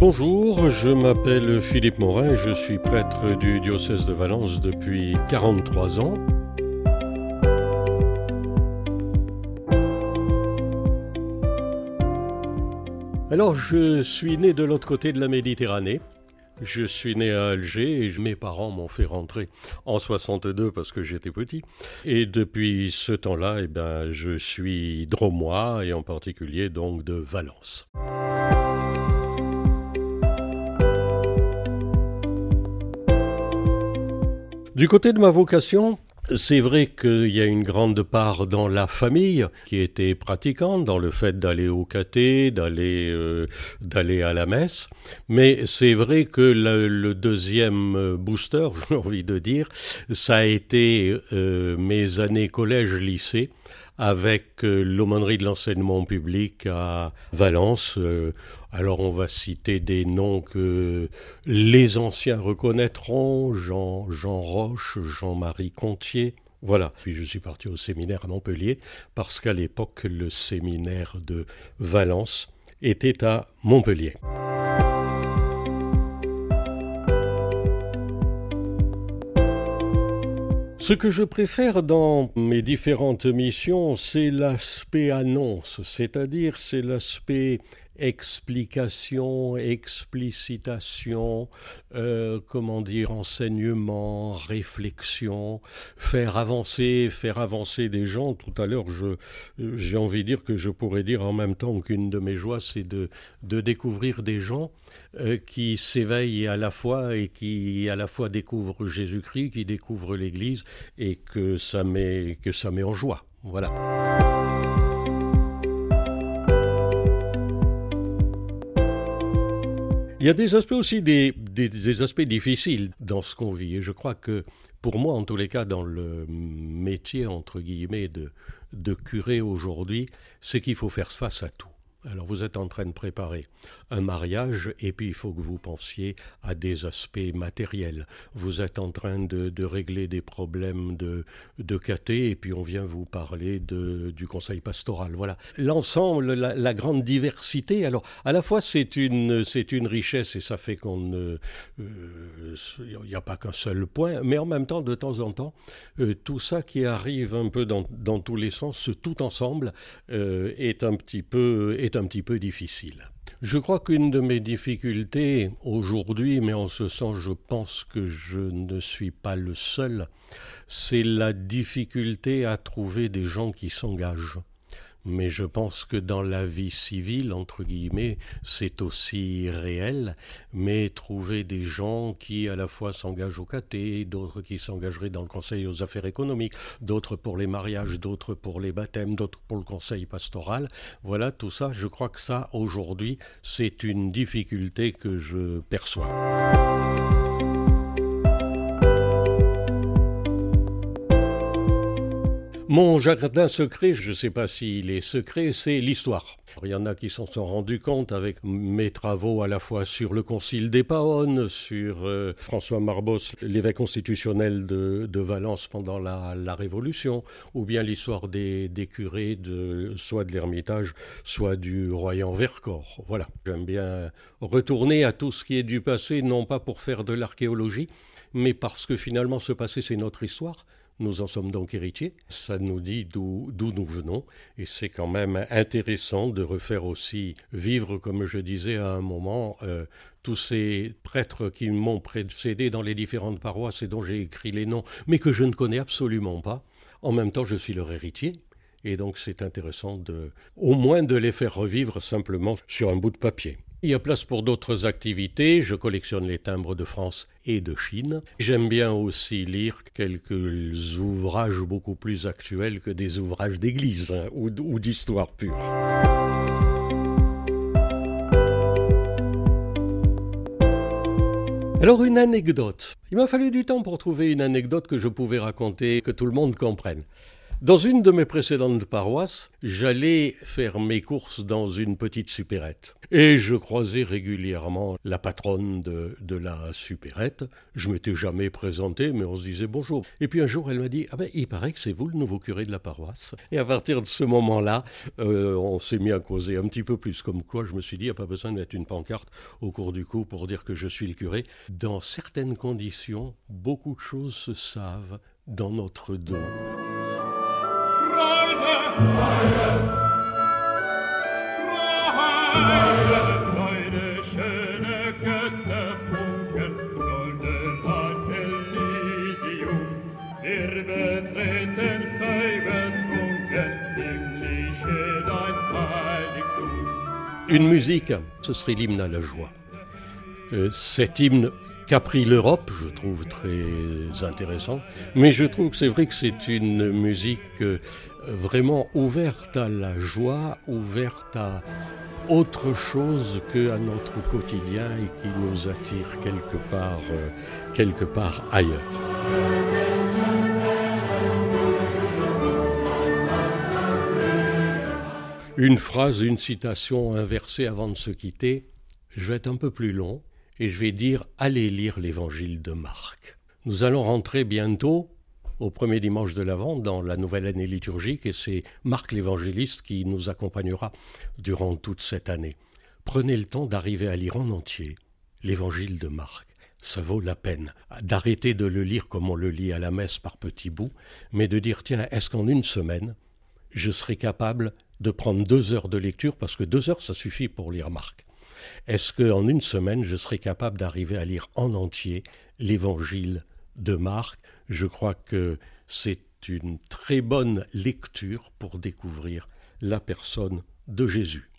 Bonjour, je m'appelle Philippe Morin, je suis prêtre du diocèse de Valence depuis 43 ans. Alors je suis né de l'autre côté de la Méditerranée. Je suis né à Alger et mes parents m'ont fait rentrer en 62 parce que j'étais petit. Et depuis ce temps-là, eh ben, je suis dromois et en particulier donc de Valence. Du côté de ma vocation, c'est vrai qu'il y a une grande part dans la famille qui était pratiquante, dans le fait d'aller au caté, d'aller euh, d'aller à la messe. Mais c'est vrai que le, deuxième booster, j'ai envie de dire, ça a été euh, mes années collège-lycée avec euh, l'aumônerie de l'enseignement public à Valence. Euh, alors on va citer des noms que les anciens reconnaîtront, Jean, Jean Roche, Jean-Marie Contier. Voilà. Puis je suis parti au séminaire à Montpellier parce qu'à l'époque le séminaire de Valence était à Montpellier. Ce que je préfère dans mes différentes missions, c'est l'aspect annonce, c'est-à-dire c'est l'aspect explication, explicitation, euh, comment dire, enseignement, réflexion, faire avancer, faire avancer des gens. Tout à l'heure, j'ai envie de dire que je pourrais dire en même temps qu'une de mes joies, c'est de, de découvrir des gens euh, qui s'éveillent à la fois et qui à la fois découvrent Jésus-Christ, qui découvrent l'Église et que ça met, que ça met en joie. Voilà. Il y a des aspects aussi, des, des, aspects difficiles dans ce qu'on vit. Et je crois que, pour moi, en tous les cas, dans le métier, entre guillemets, de, de curé aujourd'hui, c'est qu'il faut faire face à tout. Alors vous êtes en train de préparer un mariage et puis il faut que vous pensiez à des aspects matériels. Vous êtes en train de, régler des problèmes de, de caté et puis on vient vous parler du conseil pastoral. Voilà. L'ensemble, la, grande diversité. Alors à la fois c'est une, une richesse et ça fait qu'on. Euh, il n'y a pas qu'un seul point, mais en même temps de temps en temps, euh, tout ça qui arrive un peu dans, dans tous les sens, tout ensemble, euh, est un petit peu un petit peu difficile. Je crois qu'une de mes difficultés aujourd'hui, mais en ce sens je pense que je ne suis pas le seul, c'est la difficulté à trouver des gens qui s'engagent mais je pense que dans la vie civile, entre guillemets, c'est aussi réel, mais trouver des gens qui à la fois s'engagent au caté, d'autres qui s'engageraient dans le conseil aux affaires économiques, d'autres pour les mariages, d'autres pour les baptêmes, d'autres pour le conseil pastoral, voilà, tout ça, je crois que ça, aujourd'hui, c'est une difficulté que je perçois. Mon jardin secret, je ne sais pas s'il est secret, c'est l'histoire. Il y en a qui s'en sont rendus compte avec mes travaux à la fois sur le Concile des Paonnes, sur euh, François Marbos, l'évêque constitutionnel de, Valence pendant la, Révolution, ou bien l'histoire des, curés soit de l'Ermitage, soit du Royan Vercors. Voilà. J'aime bien retourner à tout ce qui est du passé, non pas pour faire de l'archéologie, mais parce que finalement ce passé c'est notre histoire nous en sommes donc héritiers. Ça nous dit d'où nous venons. Et c'est quand même intéressant de refaire aussi vivre, comme je disais à un moment, euh, tous ces prêtres qui m'ont précédé dans les différentes paroisses et dont j'ai écrit les noms, mais que je ne connais absolument pas. En même temps, je suis leur héritier. Et donc c'est intéressant de, au moins de les faire revivre simplement sur un bout de papier. Il y a place pour d'autres activités. Je collectionne les timbres de France et de Chine. J'aime bien aussi lire quelques ouvrages beaucoup plus actuels que des ouvrages d'église hein, ou, d'histoire pure. Alors une anecdote. Il m'a fallu du temps pour trouver une anecdote que je pouvais raconter, que tout le monde comprenne. Dans une de mes précédentes paroisses, j'allais faire mes courses dans une petite supérette. Et je croisais régulièrement la patronne de, la supérette. Je m'étais jamais présenté, mais on se disait bonjour. Et puis un jour, elle m'a dit Ah ben, il paraît que c'est vous le nouveau curé de la paroisse. Et à partir de ce moment-là, euh, on s'est mis à causer un petit peu plus. Comme quoi, je me suis dit Il n'y a pas besoin de mettre une pancarte au cours du cours pour dire que je suis le curé. Dans certaines conditions, beaucoup de choses se savent dans notre dos. Une musique, ce serait l'hymne à la joie. Euh, cet hymne qu'a pris l'Europe, je trouve très intéressant, mais je trouve que c'est vrai que c'est une musique euh, vraiment ouverte à la joie, ouverte à autre chose que à notre quotidien et qui nous attire quelque part, euh, quelque part ailleurs. Une phrase, une citation inversée avant de se quitter. Je vais être un peu plus long et je vais dire allez lire l'évangile de Marc. Nous allons rentrer bientôt au premier dimanche de l'Avent dans la nouvelle année liturgique et c'est Marc l'évangéliste qui nous accompagnera durant toute cette année. Prenez le temps d'arriver à lire en entier l'évangile de Marc. Ça vaut la peine d'arrêter de le lire comme on le lit à la messe par petits bouts, mais de dire tiens, est-ce qu'en une semaine, je serai capable de prendre deux heures de lecture, parce que deux heures, ça suffit pour lire Marc. Est-ce qu'en une semaine, je serai capable d'arriver à lire en entier l'évangile de Marc? Je crois que c'est une très bonne lecture pour découvrir la personne de Jésus.